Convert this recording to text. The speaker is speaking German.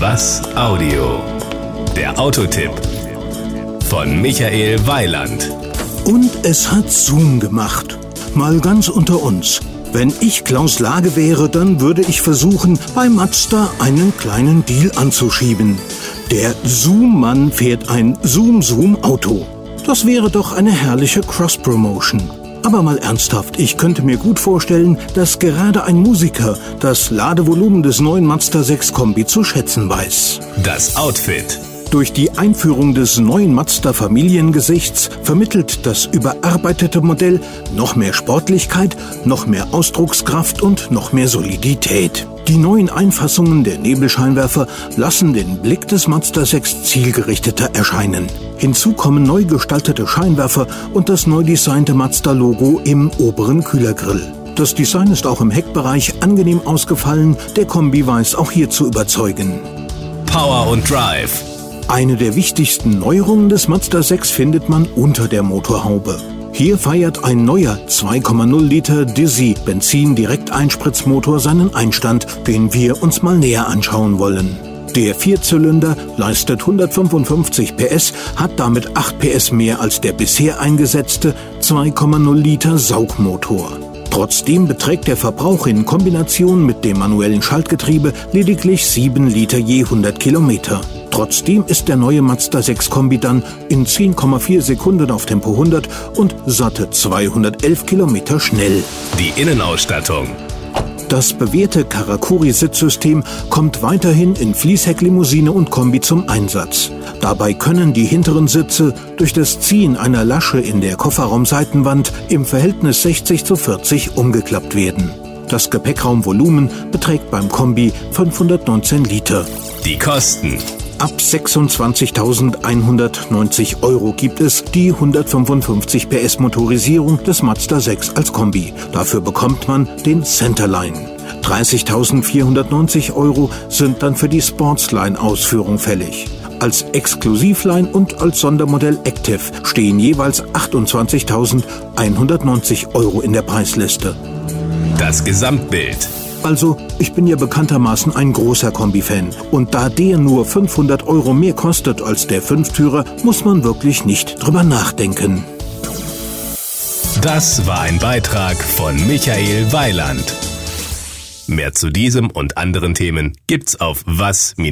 Was Audio? Der Autotipp von Michael Weiland. Und es hat Zoom gemacht. Mal ganz unter uns. Wenn ich Klaus Lage wäre, dann würde ich versuchen, bei Mazda einen kleinen Deal anzuschieben. Der Zoom-Mann fährt ein Zoom-Zoom-Auto. Das wäre doch eine herrliche Cross-Promotion. Aber mal ernsthaft, ich könnte mir gut vorstellen, dass gerade ein Musiker das Ladevolumen des neuen Mazda 6 Kombi zu schätzen weiß. Das Outfit. Durch die Einführung des neuen Mazda Familiengesichts vermittelt das überarbeitete Modell noch mehr Sportlichkeit, noch mehr Ausdruckskraft und noch mehr Solidität. Die neuen Einfassungen der Nebelscheinwerfer lassen den Blick des Mazda 6 zielgerichteter erscheinen. Hinzu kommen neu gestaltete Scheinwerfer und das neu designte Mazda-Logo im oberen Kühlergrill. Das Design ist auch im Heckbereich angenehm ausgefallen, der Kombi weiß auch hier zu überzeugen. Power und Drive. Eine der wichtigsten Neuerungen des Mazda 6 findet man unter der Motorhaube. Hier feiert ein neuer 2,0 Liter Dizzy Benzin-Direkteinspritzmotor seinen Einstand, den wir uns mal näher anschauen wollen. Der Vierzylinder leistet 155 PS, hat damit 8 PS mehr als der bisher eingesetzte 2,0 Liter Saugmotor. Trotzdem beträgt der Verbrauch in Kombination mit dem manuellen Schaltgetriebe lediglich 7 Liter je 100 Kilometer. Trotzdem ist der neue Mazda 6 Kombi dann in 10,4 Sekunden auf Tempo 100 und satte 211 Kilometer schnell. Die Innenausstattung. Das bewährte Karakuri-Sitzsystem kommt weiterhin in Fließhecklimousine und Kombi zum Einsatz. Dabei können die hinteren Sitze durch das Ziehen einer Lasche in der Kofferraumseitenwand im Verhältnis 60 zu 40 umgeklappt werden. Das Gepäckraumvolumen beträgt beim Kombi 519 Liter. Die Kosten. Ab 26.190 Euro gibt es die 155 PS Motorisierung des Mazda 6 als Kombi. Dafür bekommt man den Centerline. 30.490 Euro sind dann für die Sportsline-Ausführung fällig. Als Exklusivline und als Sondermodell Active stehen jeweils 28.190 Euro in der Preisliste. Das Gesamtbild. Also, ich bin ja bekanntermaßen ein großer Kombi-Fan. Und da der nur 500 Euro mehr kostet als der Fünftürer, muss man wirklich nicht drüber nachdenken. Das war ein Beitrag von Michael Weiland. Mehr zu diesem und anderen Themen gibt's auf was-audio.de.